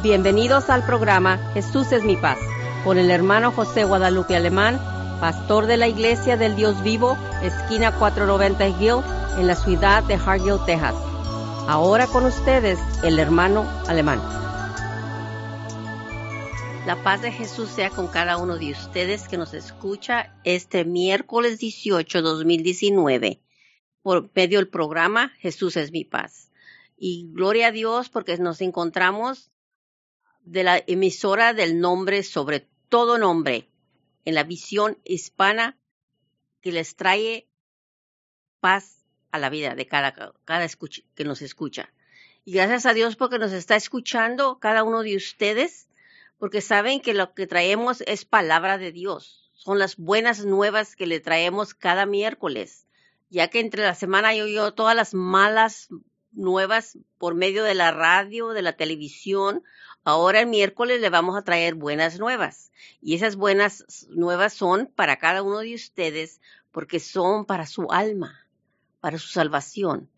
Bienvenidos al programa Jesús es mi paz, con el hermano José Guadalupe Alemán, pastor de la Iglesia del Dios Vivo, esquina 490 Hill, en la ciudad de Hargill, Texas. Ahora con ustedes, el hermano Alemán. La paz de Jesús sea con cada uno de ustedes que nos escucha este miércoles 18, 2019, por medio del programa Jesús es mi paz. Y gloria a Dios porque nos encontramos de la emisora del nombre sobre todo nombre en la visión hispana que les trae paz a la vida de cada, cada escucha, que nos escucha. Y gracias a Dios porque nos está escuchando cada uno de ustedes, porque saben que lo que traemos es palabra de Dios. Son las buenas nuevas que le traemos cada miércoles, ya que entre la semana yo oigo todas las malas nuevas por medio de la radio, de la televisión Ahora el miércoles le vamos a traer buenas nuevas. Y esas buenas nuevas son para cada uno de ustedes porque son para su alma, para su salvación.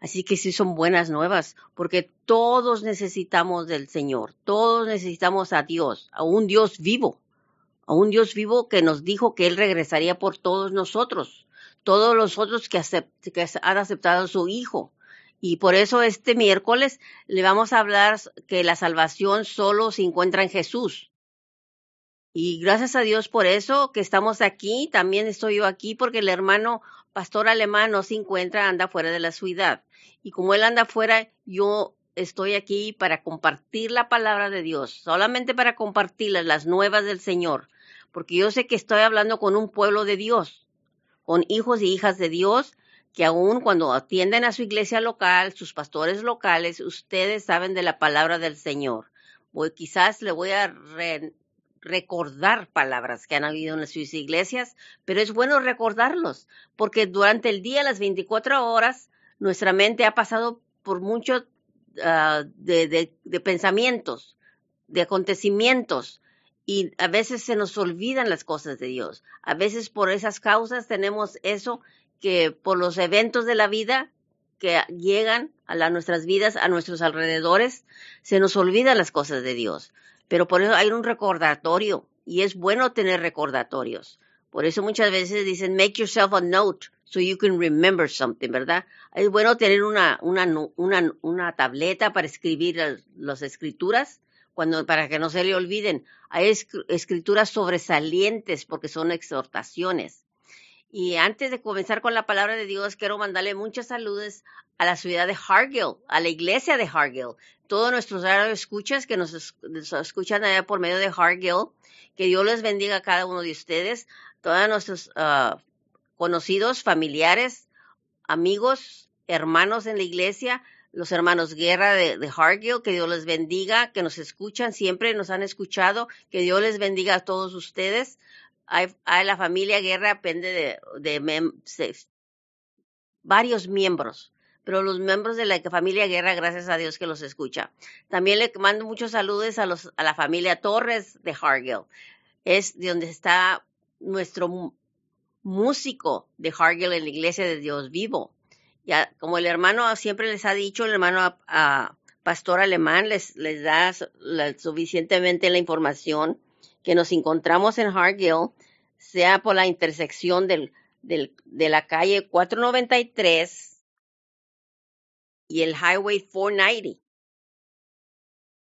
Así que sí son buenas nuevas, porque todos necesitamos del Señor, todos necesitamos a Dios, a un Dios vivo, a un Dios vivo que nos dijo que Él regresaría por todos nosotros, todos los otros que, han aceptado a su Hijo. Y por eso este miércoles le vamos a hablar que la salvación solo se encuentra en Jesús. Y gracias a Dios por eso que estamos aquí. También estoy yo aquí porque el hermano pastor alemán no se encuentra, anda fuera de la ciudad. Y como él anda fuera, yo estoy aquí para compartir la palabra de Dios, solamente para compartirles las nuevas del Señor, porque yo sé que estoy hablando con un pueblo de Dios, con hijos y hijas de Dios que aún cuando atienden a su iglesia local, sus pastores locales, ustedes saben de la palabra del Señor. Voy, quizás le voy a recordar palabras que han habido en sus iglesias, pero es bueno recordarlos, porque durante el día, las 24 horas, nuestra mente ha pasado por muchos ah, de pensamientos, de acontecimientos, y a veces se nos olvidan las cosas de Dios. A veces por esas causas tenemos eso que por los eventos de la vida que llegan a nuestras vidas, a nuestros alrededores, se nos olvidan las cosas de Dios. Pero por eso hay un recordatorio y es bueno tener recordatorios. Por eso muchas veces dicen, make yourself a note so you can remember something, ¿verdad? Es bueno tener una, una, una, una tableta para escribir las escrituras cuando, para que no se le olviden. Hay escrituras sobresalientes porque son exhortaciones. Y antes de comenzar con la palabra de Dios, quiero mandarle muchos saludos a la ciudad de Hargill, a la iglesia de Hargill, todos nuestros escuchas que nos, escuchan allá por medio de Hargill, que Dios les bendiga a cada uno de ustedes, todos nuestros uh, conocidos, familiares, amigos, hermanos en la iglesia, los hermanos Guerra de Hargill, que Dios les bendiga, que nos escuchan siempre, nos han escuchado, que Dios les bendiga a todos ustedes hay, la familia Guerra depende de, varios miembros, pero los miembros de la familia Guerra, gracias a Dios que los escucha. También le mando muchos saludos a, los, a la familia Torres de Hargill. Es de donde está nuestro músico de Hargill en la iglesia de Dios vivo. Ya, como el hermano siempre les ha dicho, el hermano a, pastor alemán les, les da suficientemente la información que nos encontramos en Hargill, sea por la intersección del, de la calle 493 y el Highway 490.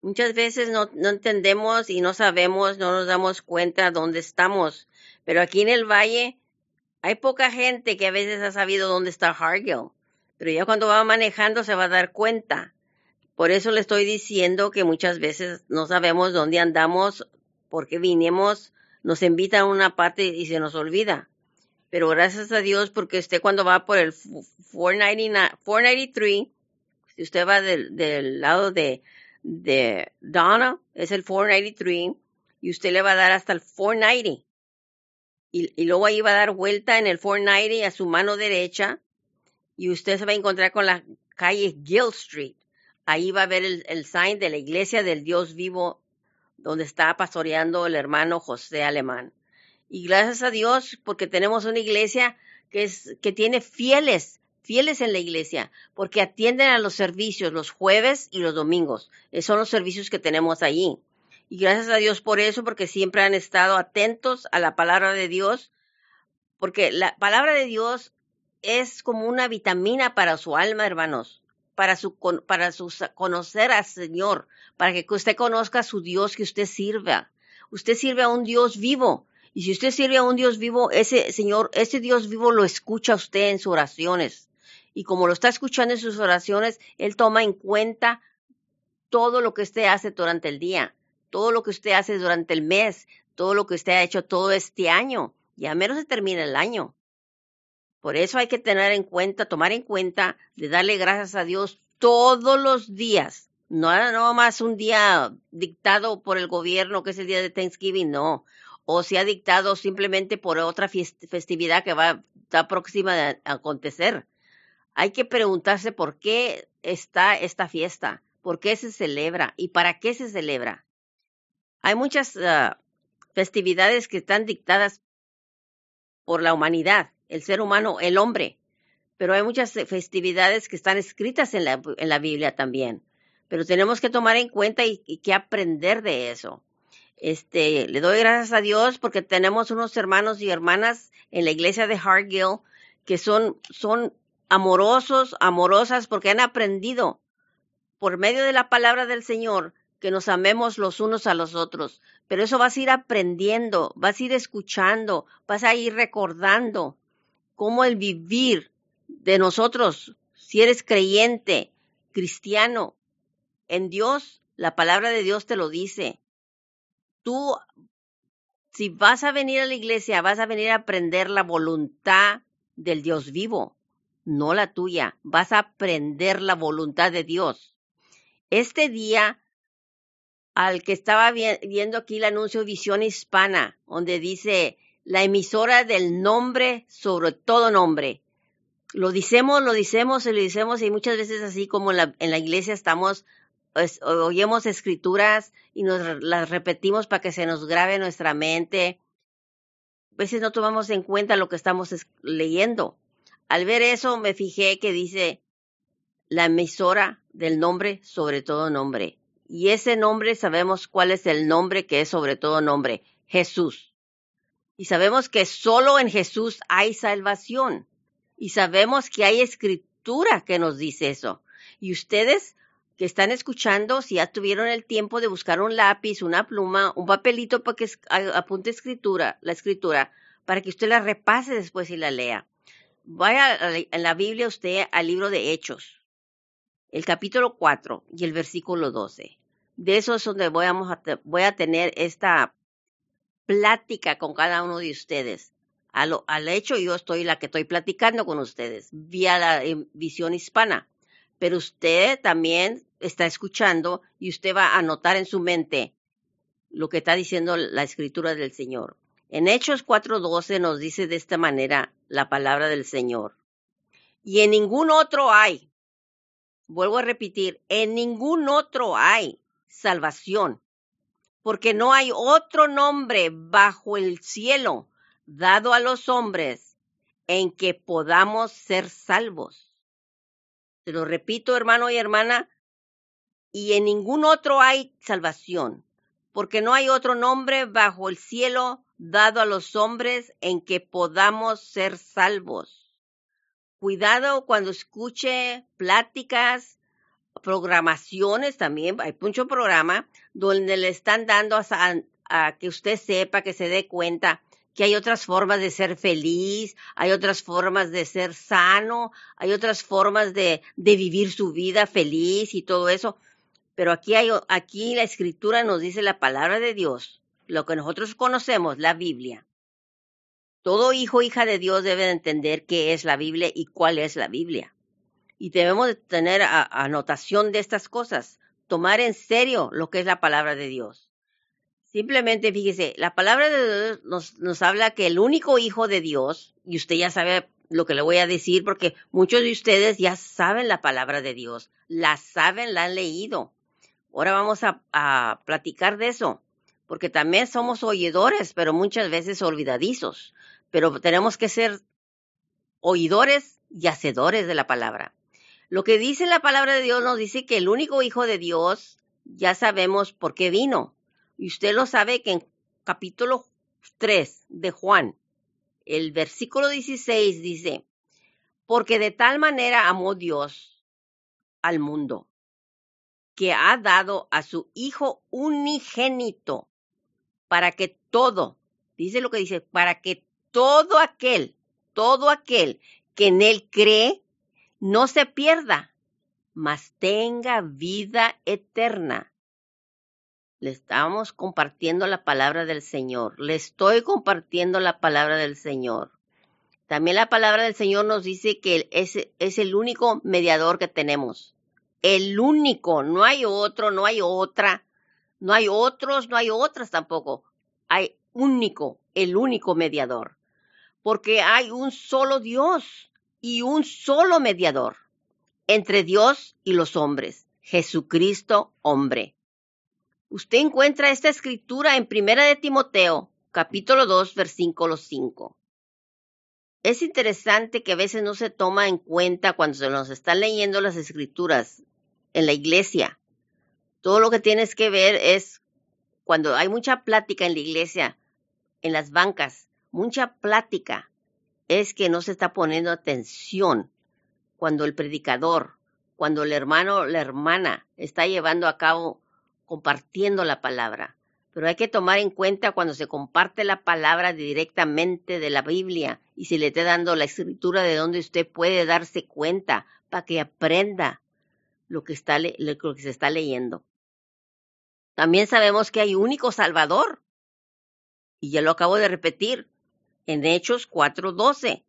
Muchas veces no, no entendemos y no sabemos, no nos damos cuenta dónde estamos, pero aquí en el valle hay poca gente que a veces ha sabido dónde está Hargill, pero ya cuando va manejando se va a dar cuenta. Por eso le estoy diciendo que muchas veces no sabemos dónde andamos porque vinimos, nos invita a una parte y se nos olvida. Pero gracias a Dios porque usted cuando va por el 493, si usted va del, lado de, de Donna, es el 493, y usted le va a dar hasta el 490. Y, y, luego ahí va a dar vuelta en el 490 a su mano derecha y usted se va a encontrar con la calle Gill Street. Ahí va a ver el, el sign de la iglesia del Dios vivo donde está pastoreando el hermano José Alemán. Y gracias a Dios, porque tenemos una iglesia que, es, que tiene fieles, fieles en la iglesia, porque atienden a los servicios los jueves y los domingos. Esos son los servicios que tenemos allí. Y gracias a Dios por eso, porque siempre han estado atentos a la palabra de Dios, porque la palabra de Dios es como una vitamina para su alma, hermanos, para su para su, conocer al Señor, para que usted conozca a su Dios que usted sirva. Usted sirve a un Dios vivo, y si usted sirve a un Dios vivo, ese Señor, ese Dios vivo lo escucha a usted en sus oraciones. Y como lo está escuchando en sus oraciones, Él toma en cuenta todo lo que usted hace durante el día, todo lo que usted hace durante el mes, todo lo que usted ha hecho todo este año. Ya menos se termina el año. Por eso hay que tener en cuenta, tomar en cuenta de darle gracias a Dios todos los días. No, no más un día dictado por el gobierno, que es el día de Thanksgiving, no. O se ha dictado simplemente por otra festividad que va a estar próxima a acontecer. Hay que preguntarse por qué está esta fiesta, por qué se celebra y para qué se celebra. Hay muchas uh, festividades que están dictadas por la humanidad, el ser humano, el hombre, pero hay muchas festividades que están escritas en la, en la Biblia también. Pero tenemos que tomar en cuenta y, que aprender de eso. Este, le doy gracias a Dios porque tenemos unos hermanos y hermanas en la iglesia de Hargill que son, son amorosos, amorosas, porque han aprendido por medio de la palabra del Señor que nos amemos los unos a los otros. Pero eso vas a ir aprendiendo, vas a ir escuchando, vas a ir recordando cómo el vivir de nosotros, si eres creyente, cristiano, en Dios, la palabra de Dios te lo dice. Tú, si vas a venir a la iglesia, vas a venir a aprender la voluntad del Dios vivo no la tuya. Vas a aprender la voluntad de Dios. Este día, al que estaba viendo aquí el anuncio Visión Hispana, donde dice la emisora del nombre sobre todo nombre. Lo decimos, lo decimos y lo decimos y muchas veces así como en la, en la iglesia estamos, pues, oímos escrituras y nos las repetimos para que se nos grabe en nuestra mente. A veces no tomamos en cuenta lo que estamos leyendo. Al ver eso me fijé que dice la emisora del nombre sobre todo nombre. Y ese nombre sabemos cuál es el nombre que es sobre todo nombre, Jesús. Y sabemos que solo en Jesús hay salvación. Y sabemos que hay escritura que nos dice eso. Y ustedes que están escuchando, si ya tuvieron el tiempo de buscar un lápiz, una pluma, un papelito para que apunte escritura, la escritura, para que usted la repase después y la lea. Vaya en la Biblia usted al libro de Hechos, el capítulo 4 y el versículo 12. De eso es donde voy a, voy a tener esta plática con cada uno de ustedes. Al, al, hecho, yo estoy la que estoy platicando con ustedes vía la eh, visión hispana, pero usted también está escuchando y usted va a anotar en su mente lo que está diciendo la escritura del Señor. En Hechos 4:12 nos dice de esta manera la palabra del Señor. Y en ningún otro hay, vuelvo a repetir, en ningún otro hay salvación, porque no hay otro nombre bajo el cielo dado a los hombres en que podamos ser salvos. Te lo repito, hermano y hermana, y en ningún otro hay salvación, porque no hay otro nombre bajo el cielo dado a los hombres en que podamos ser salvos. Cuidado cuando escuche pláticas, programaciones también, hay mucho programa donde le están dando a, que usted sepa, que se dé cuenta que hay otras formas de ser feliz, hay otras formas de ser sano, hay otras formas de, de vivir su vida feliz y todo eso. Pero aquí hay, aquí la escritura nos dice la palabra de Dios lo que nosotros conocemos, la Biblia. Todo hijo hija de Dios debe entender qué es la Biblia y cuál es la Biblia. Y debemos tener anotación de estas cosas, tomar en serio lo que es la palabra de Dios. Simplemente fíjese, la palabra de Dios nos, habla que el único hijo de Dios, y usted ya sabe lo que le voy a decir porque muchos de ustedes ya saben la palabra de Dios, la saben, la han leído. Ahora vamos a platicar de eso porque también somos oidores, pero muchas veces olvidadizos. Pero tenemos que ser oidores y hacedores de la palabra. Lo que dice la palabra de Dios nos dice que el único Hijo de Dios, ya sabemos por qué vino. Y usted lo sabe que en capítulo 3 de Juan, el versículo 16 dice, porque de tal manera amó Dios al mundo, que ha dado a su Hijo unigénito, para que todo, dice lo que dice, para que todo aquel, todo aquel que en él cree, no se pierda, mas tenga vida eterna. Le estamos compartiendo la palabra del Señor. Le estoy compartiendo la palabra del Señor. También la palabra del Señor nos dice que es, es el único mediador que tenemos. El único, no hay otro, no hay otra, no hay otros, no hay otras tampoco. Hay único, el único mediador. Porque hay un solo Dios y un solo mediador entre Dios y los hombres, Jesucristo hombre. Usted encuentra esta escritura en Primera de Timoteo, capítulo 2, versículo 5 es interesante que a veces no se toma en cuenta cuando se nos están leyendo las escrituras en la iglesia. Todo lo que tienes que ver es cuando hay mucha plática en la iglesia, en las bancas, mucha plática, es que no se está poniendo atención cuando el predicador, cuando el hermano o la hermana está llevando a cabo, compartiendo la palabra. Pero hay que tomar en cuenta cuando se comparte la palabra directamente de la Biblia y se le esté dando la escritura de donde usted puede darse cuenta para que aprenda lo que, está, lo que se está leyendo. También sabemos que hay único Salvador. Y ya lo acabo de repetir en Hechos 4:12.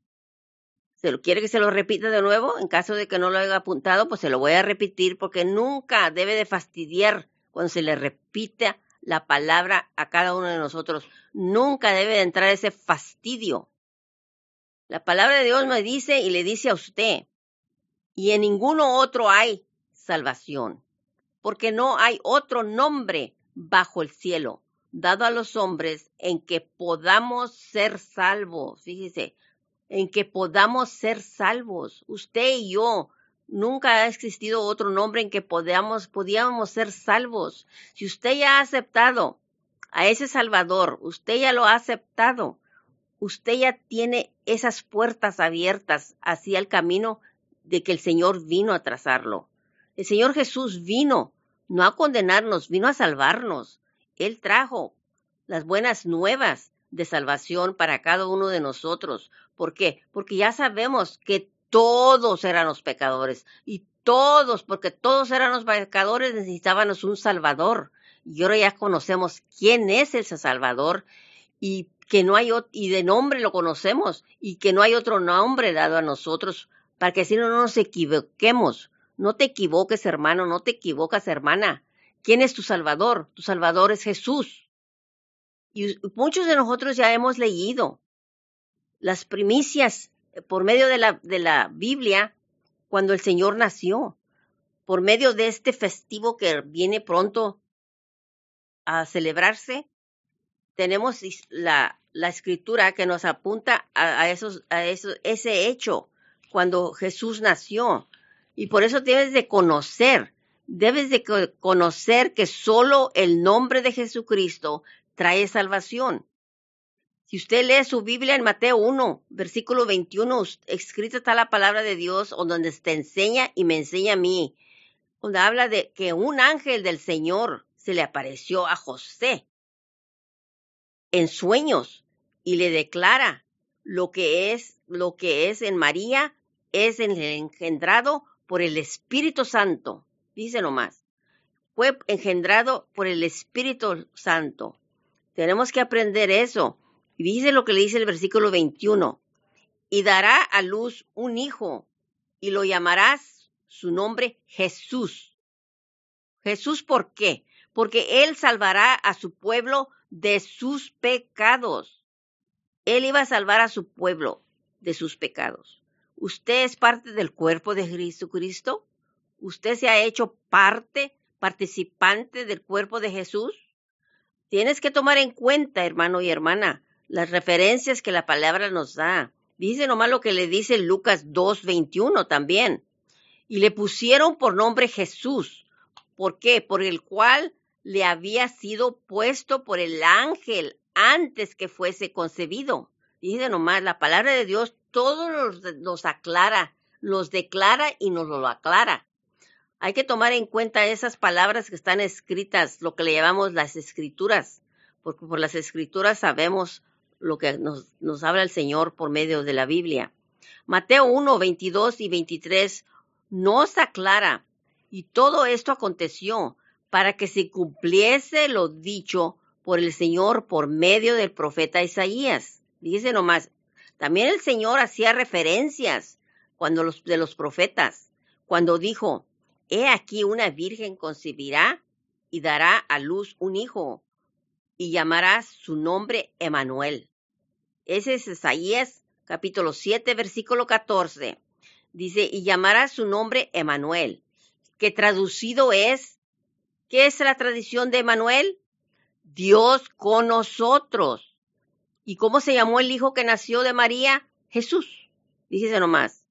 ¿Se lo quiere que se lo repita de nuevo? En caso de que no lo haya apuntado, pues se lo voy a repetir porque nunca debe de fastidiar cuando se le repita la palabra a cada uno de nosotros. Nunca debe de entrar ese fastidio. La palabra de Dios me dice y le dice a usted, y en ninguno otro hay salvación, porque no hay otro nombre bajo el cielo dado a los hombres en que podamos ser salvos. Fíjese, en que podamos ser salvos. Usted y yo Nunca ha existido otro nombre en que podamos, podíamos ser salvos. Si usted ya ha aceptado a ese Salvador, usted ya lo ha aceptado, usted ya tiene esas puertas abiertas hacia el camino de que el Señor vino a trazarlo. El Señor Jesús vino no a condenarnos, vino a salvarnos. Él trajo las buenas nuevas de salvación para cada uno de nosotros. ¿Por qué? Porque ya sabemos que todos éramos pecadores y todos, porque todos éramos pecadores, necesitábamos un Salvador. Y ahora ya conocemos quién es ese Salvador y que no hay y de nombre lo conocemos y que no hay otro nombre dado a nosotros para que así no nos equivoquemos. No te equivoques, hermano, no te equivocas, hermana. ¿Quién es tu Salvador? Tu Salvador es Jesús. Y muchos de nosotros ya hemos leído las primicias por medio de la, de la Biblia cuando el Señor nació, por medio de este festivo que viene pronto a celebrarse, tenemos la, escritura que nos apunta a, esos, a ese hecho cuando Jesús nació. Y por eso debes de conocer, debes de conocer que solo el nombre de Jesucristo trae salvación. Si usted lee su Biblia en Mateo 1, versículo 21, escrita está la palabra de Dios, donde te enseña y me enseña a mí, donde habla de que un ángel del Señor se le apareció a José en sueños y le declara lo que es, lo que es en María, es engendrado por el Espíritu Santo. Dice nomás, fue engendrado por el Espíritu Santo. Tenemos que aprender eso y dice lo que le dice el versículo 21. Y dará a luz un hijo y lo llamarás su nombre Jesús. Jesús, ¿por qué? Porque él salvará a su pueblo de sus pecados. Él iba a salvar a su pueblo de sus pecados. ¿Usted es parte del cuerpo de Jesucristo? ¿Usted se ha hecho parte, participante del cuerpo de Jesús? Tienes que tomar en cuenta, hermano y hermana, las referencias que la palabra nos da. Dice nomás lo que le dice Lucas 2.21 también. Y le pusieron por nombre Jesús. ¿Por qué? Por el cual le había sido puesto por el ángel antes que fuese concebido. Dice nomás, la palabra de Dios todo nos, aclara, los declara y nos lo aclara. Hay que tomar en cuenta esas palabras que están escritas, lo que le llamamos las escrituras, porque por las escrituras sabemos lo que nos, habla el Señor por medio de la Biblia. Mateo 1, 22 y 23 nos aclara, y todo esto aconteció para que se cumpliese lo dicho por el Señor por medio del profeta Isaías. Dice nomás, también el Señor hacía referencias cuando los, de los profetas, cuando dijo, He aquí una virgen concebirá y dará a luz un hijo, y llamará su nombre Emanuel. Ese es Isaías capítulo 7, versículo 14. Dice, y llamará su nombre Emanuel, que traducido es, ¿qué es la tradición de Emanuel? Dios con nosotros. ¿Y cómo se llamó el hijo que nació de María? Jesús. Dígese nomás.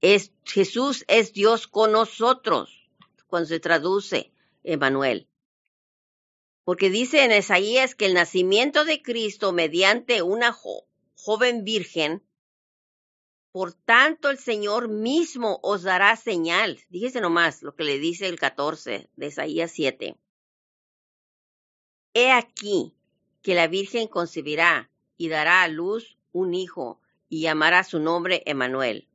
Es, Jesús es Dios con nosotros, cuando se traduce Emanuel. Porque dice en Isaías que el nacimiento de Cristo mediante una joven virgen, por tanto el Señor mismo os dará señal. Dígese nomás lo que le dice el 14 de Isaías 7. He aquí que la Virgen concebirá y dará a luz un hijo y llamará su nombre Emanuel.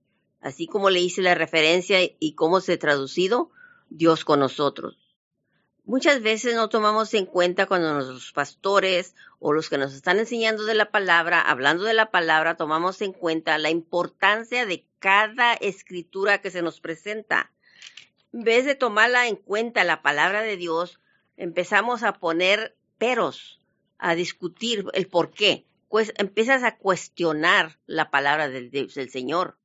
Así como le hice la referencia y cómo se ha traducido, Dios con nosotros. Muchas veces no tomamos en cuenta cuando los pastores o los que nos están enseñando de la palabra, hablando de la palabra, tomamos en cuenta la importancia de cada escritura que se nos presenta. En vez de tomarla en cuenta la palabra de Dios, empezamos a poner peros, a discutir el por qué, pues empiezas a cuestionar la palabra del Señor.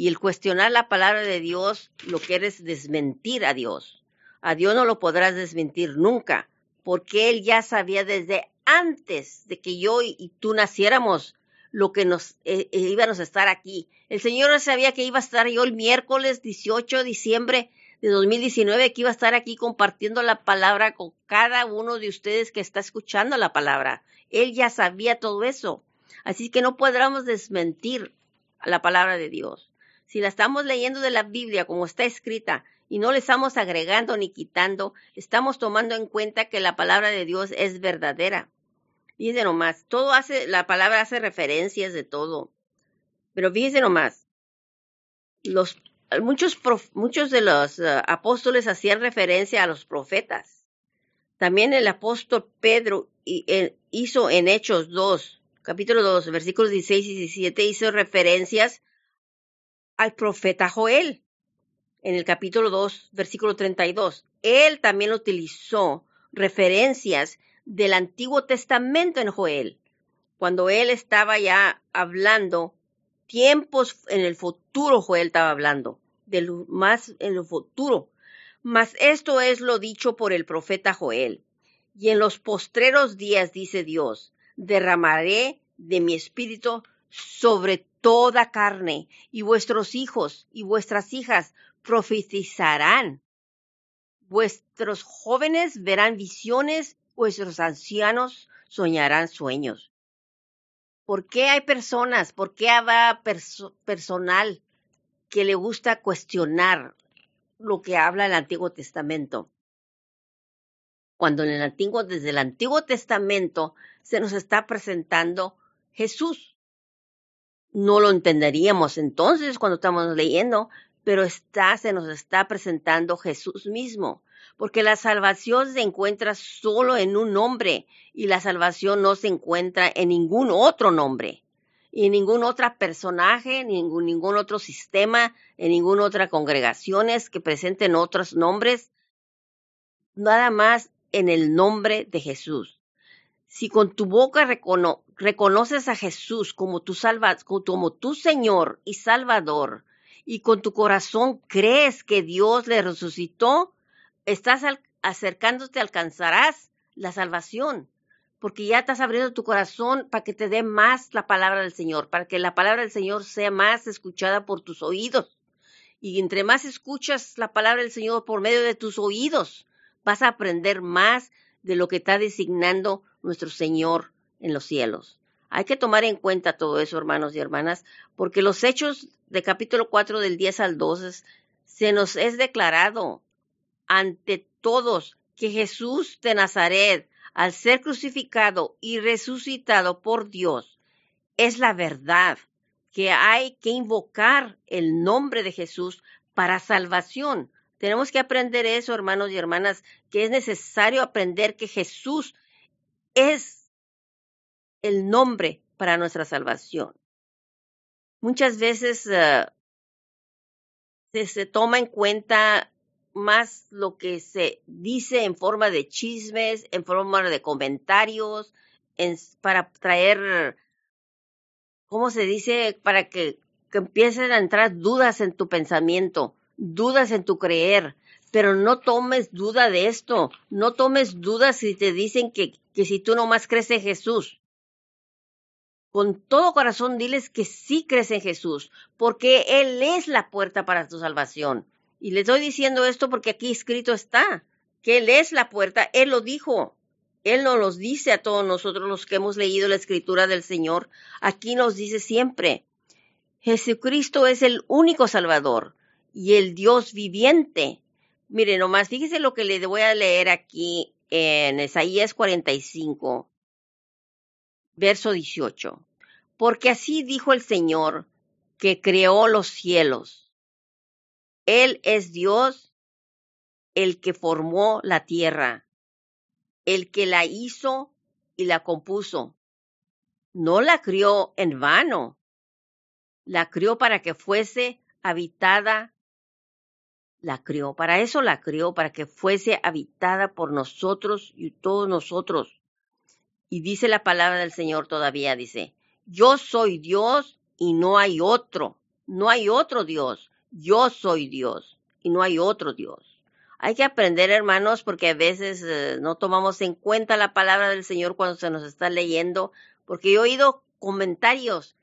Y el cuestionar la palabra de Dios, lo que es desmentir a Dios. A Dios no lo podrás desmentir nunca, porque Él ya sabía desde antes de que yo y tú naciéramos lo que nos eh, eh, íbamos a estar aquí. El Señor sabía que iba a estar yo el miércoles 18 de diciembre de 2019 que iba a estar aquí compartiendo la palabra con cada uno de ustedes que está escuchando la palabra. Él ya sabía todo eso. Así que no podremos desmentir la palabra de Dios. Si la estamos leyendo de la Biblia como está escrita y no le estamos agregando ni quitando, estamos tomando en cuenta que la palabra de Dios es verdadera. Fíjense nomás, todo hace, la palabra hace referencias de todo. Pero fíjense nomás, los muchos, muchos de los eh, apóstoles hacían referencia a los profetas. También el apóstol Pedro hizo en Hechos 2, capítulo 2, versículos 16 y 17, hizo referencias al profeta Joel. En el capítulo 2, versículo 32, él también utilizó referencias del Antiguo Testamento en Joel, cuando él estaba ya hablando tiempos en el futuro, Joel estaba hablando, de lo más en el futuro. Mas esto es lo dicho por el profeta Joel. Y en los postreros días, dice Dios, derramaré de mi espíritu sobre toda carne, y vuestros hijos y vuestras hijas profetizarán. Vuestros jóvenes verán visiones, vuestros ancianos soñarán sueños. ¿Por qué hay personas, por qué habrá personal que le gusta cuestionar lo que habla el Antiguo Testamento? Cuando en el Antiguo, desde el Antiguo Testamento se nos está presentando Jesús. No lo entenderíamos entonces cuando estamos leyendo, pero está, se nos está presentando Jesús mismo porque la salvación se encuentra solo en un nombre y la salvación no se encuentra en ningún otro nombre y en ningún otro personaje, ningún, ningún otro sistema, en ninguna otra congregaciones que presenten otros nombres, nada más en el nombre de Jesús. Si con tu boca reconoces a Jesús como tu, como tu Señor y Salvador, y con tu corazón crees que Dios le resucitó, estás acercándote, alcanzarás la salvación. porque ya estás abriendo tu corazón para que te dé más la palabra del Señor, para que la palabra del Señor sea más escuchada por tus oídos. Y entre más escuchas la palabra del Señor por medio de tus oídos, vas a aprender más de lo que está designando nuestro Señor en los cielos. Hay que tomar en cuenta todo eso, hermanos y hermanas, porque los hechos de capítulo 4 del 10 al 12 se nos es declarado ante todos que Jesús de Nazaret, al ser crucificado y resucitado por Dios, es la verdad, que hay que invocar el nombre de Jesús para salvación. Tenemos que aprender eso, hermanos y hermanas, que es necesario aprender que Jesús es el nombre para nuestra salvación. Muchas veces uh, se, se, toma en cuenta más lo que se dice en forma de chismes, en forma de comentarios, en, para traer, ¿cómo se dice? Para que, que empiecen a entrar dudas en tu pensamiento, dudas en tu creer, pero no tomes duda de esto, no tomes dudas si te dicen que, que si tú nomás crees en Jesús. Con todo corazón diles que sí crees en Jesús, porque Él es la puerta para tu salvación. Y le estoy diciendo esto porque aquí escrito está, que Él es la puerta, Él lo dijo. Él nos los dice a todos nosotros los que hemos leído la escritura del Señor. Aquí nos dice siempre, Jesucristo es el único Salvador y el Dios viviente. Mire, nomás fíjese lo que le voy a leer aquí en Isaías 45, verso 18. Porque así dijo el Señor, que creó los cielos él es Dios, el que formó la tierra, el que la hizo y la compuso. No la crió en vano, la crió para que fuese habitada, la crió, para eso la crió, para que fuese habitada por nosotros y todos nosotros. Y dice la palabra del Señor todavía, dice, yo soy Dios y no hay otro, no hay otro Dios. Yo soy Dios y no hay otro Dios. Hay que aprender, hermanos, porque a veces eh, no tomamos en cuenta la palabra del Señor cuando se nos está leyendo, porque he oído comentarios.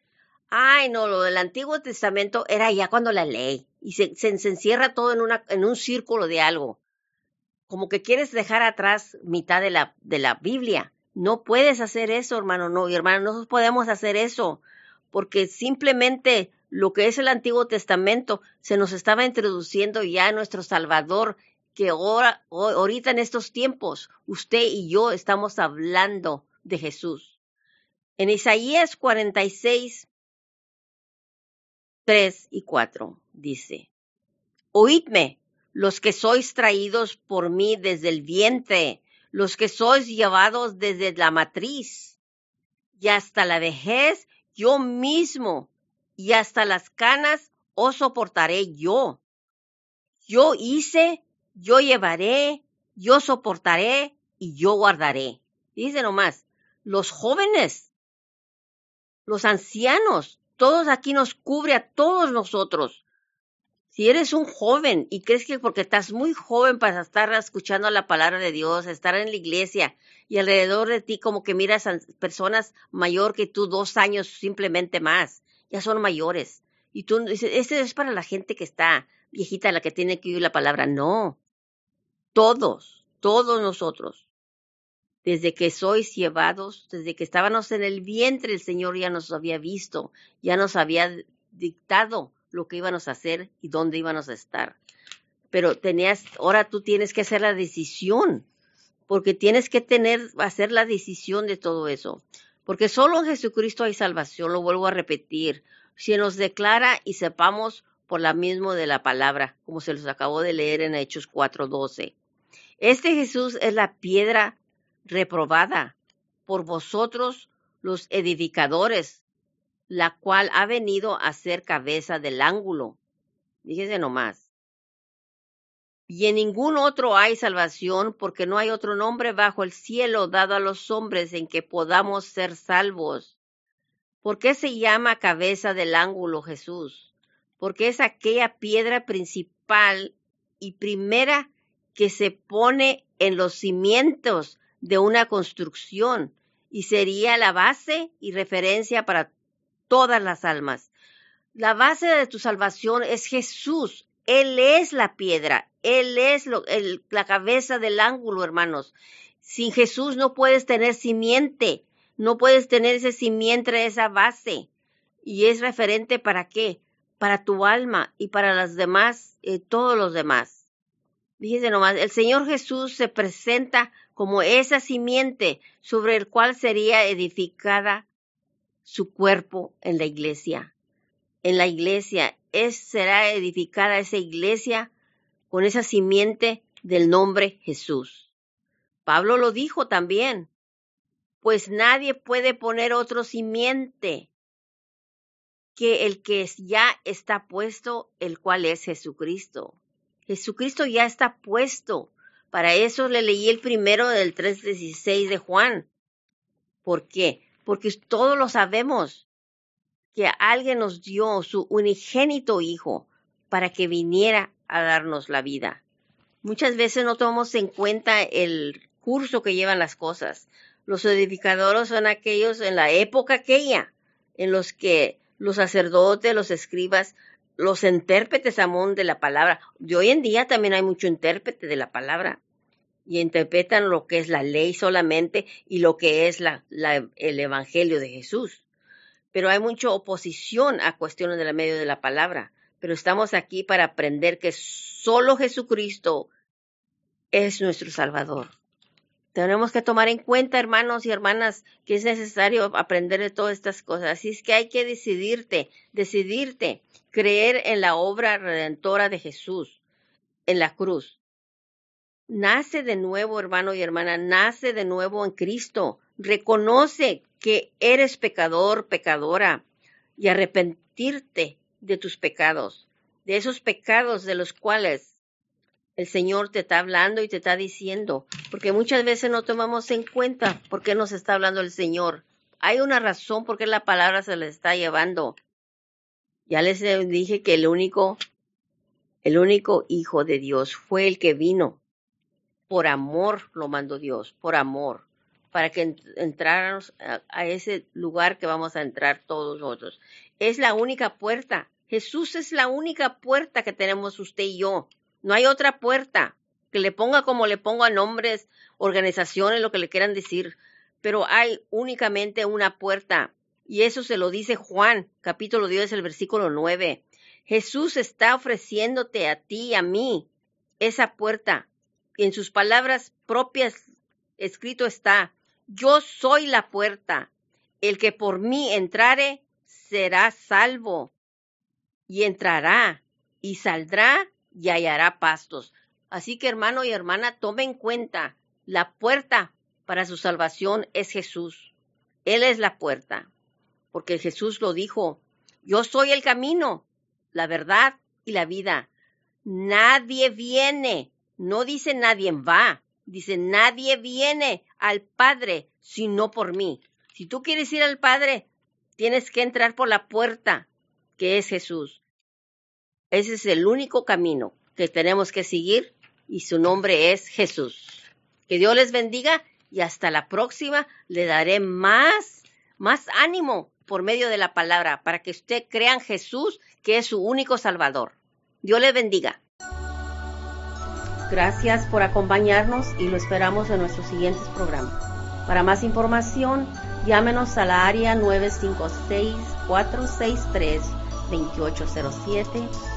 Ay, no, lo del Antiguo Testamento era ya cuando la ley y se, encierra todo en, en un círculo de algo. Como que quieres dejar atrás mitad de la, de la Biblia. No puedes hacer eso, hermano, no, y hermano, no podemos hacer eso, porque simplemente lo que es el Antiguo Testamento, se nos estaba introduciendo ya nuestro Salvador, que ahora, ahorita en estos tiempos, usted y yo estamos hablando de Jesús. En Isaías 46, 3 y 4 dice, Oídme, los que sois traídos por mí desde el vientre, los que sois llevados desde la matriz, y hasta la vejez, yo mismo y hasta las canas os soportaré yo. Yo hice, yo llevaré, yo soportaré y yo guardaré. Dice nomás, los jóvenes, los ancianos, todos aquí nos cubre a todos nosotros. Si eres un joven y crees que porque estás muy joven para estar escuchando la palabra de Dios, estar en la iglesia y alrededor de ti como que miras a personas mayor que tú dos años simplemente más, ya son mayores. Y tú dices, este es para la gente que está viejita, la que tiene que oír la palabra. No. Todos, todos nosotros. Desde que sois llevados, desde que estábamos en el vientre, el Señor ya nos había visto, ya nos había dictado lo que íbamos a hacer y dónde íbamos a estar. Pero tenías, ahora tú tienes que hacer la decisión, porque tienes que tener, hacer la decisión de todo eso porque solo en Jesucristo hay salvación, lo vuelvo a repetir. Si nos declara y sepamos por la misma de la palabra, como se los acabó de leer en Hechos 4:12. Este Jesús es la piedra reprobada por vosotros los edificadores, la cual ha venido a ser cabeza del ángulo. Fíjese nomás. Y en ningún otro hay salvación, porque no hay otro nombre bajo el cielo dado a los hombres en que podamos ser salvos. ¿Por qué se llama cabeza del ángulo Jesús? Porque es aquella piedra principal y primera que se pone en los cimientos de una construcción. y sería la base y referencia para todas las almas. La base de tu salvación es Jesús. Él es la piedra. Él es la cabeza del ángulo, hermanos. Sin Jesús no puedes tener simiente. No puedes tener ese simiente, esa base. ¿Y es referente para qué? Para tu alma y para las demás, eh, todos los demás. Fíjense nomás, el Señor Jesús se presenta como esa simiente sobre el cual sería edificada su cuerpo en la iglesia. En la iglesia es, será edificada esa iglesia con esa simiente del nombre Jesús. Pablo lo dijo también, pues nadie puede poner otro simiente que el que ya está puesto, el cual es Jesucristo. Jesucristo ya está puesto. Para eso le leí el primero del 3.16 de Juan. ¿Por qué? Porque todos lo sabemos que alguien nos dio su unigénito Hijo para que viniera a darnos la vida. Muchas veces no tomamos en cuenta el curso que llevan las cosas. Los edificadores son aquellos en la época aquella en los que los sacerdotes, los escribas, los intérpretes amón de la palabra. De hoy en día también hay mucho intérprete de la palabra y interpretan lo que es la ley solamente y lo que es el Evangelio de Jesús. Pero hay mucha oposición a cuestiones del medio de la palabra. Pero estamos aquí para aprender que solo Jesucristo es nuestro Salvador. Tenemos que tomar en cuenta, hermanos y hermanas, que es necesario aprender de todas estas cosas. Así es que hay que decidirte, decidirte, creer en la obra redentora de Jesús, en la cruz. Nace de nuevo, hermano y hermana, nace de nuevo en Cristo. Reconoce que eres pecador, pecadora, y arrepentirte de tus pecados, de esos pecados de los cuales el Señor te está hablando y te está diciendo, porque muchas veces no tomamos en cuenta por qué nos está hablando el Señor. Hay una razón por qué la palabra se le está llevando. Ya les dije que el único, el único Hijo de Dios fue el que vino. Por amor lo mandó Dios, por amor, para que entráramos a, a ese lugar que vamos a entrar todos nosotros. Es la única puerta. Jesús es la única puerta que tenemos usted y yo. No hay otra puerta que le ponga como le pongo a nombres, organizaciones, lo que le quieran decir, pero hay únicamente una puerta. Y eso se lo dice Juan, capítulo 10, el versículo 9. Jesús está ofreciéndote a ti y a mí esa puerta. En sus palabras propias escrito está, yo soy la puerta. El que por mí entrare será salvo. Y entrará y saldrá y hallará pastos. Así que hermano y hermana, tome en cuenta, la puerta para su salvación es Jesús. Él es la puerta, porque Jesús lo dijo, yo soy el camino, la verdad y la vida. Nadie viene, no dice nadie va, dice nadie viene al Padre sino por mí. Si tú quieres ir al Padre, tienes que entrar por la puerta, que es Jesús. Ese es el único camino que tenemos que seguir y su nombre es Jesús. Que Dios les bendiga y hasta la próxima le daré más, más ánimo por medio de la palabra para que usted crea en Jesús que es su único Salvador. Dios les bendiga. Gracias por acompañarnos y lo esperamos en nuestros siguientes programas. Para más información, llámenos a la área 956-463-2807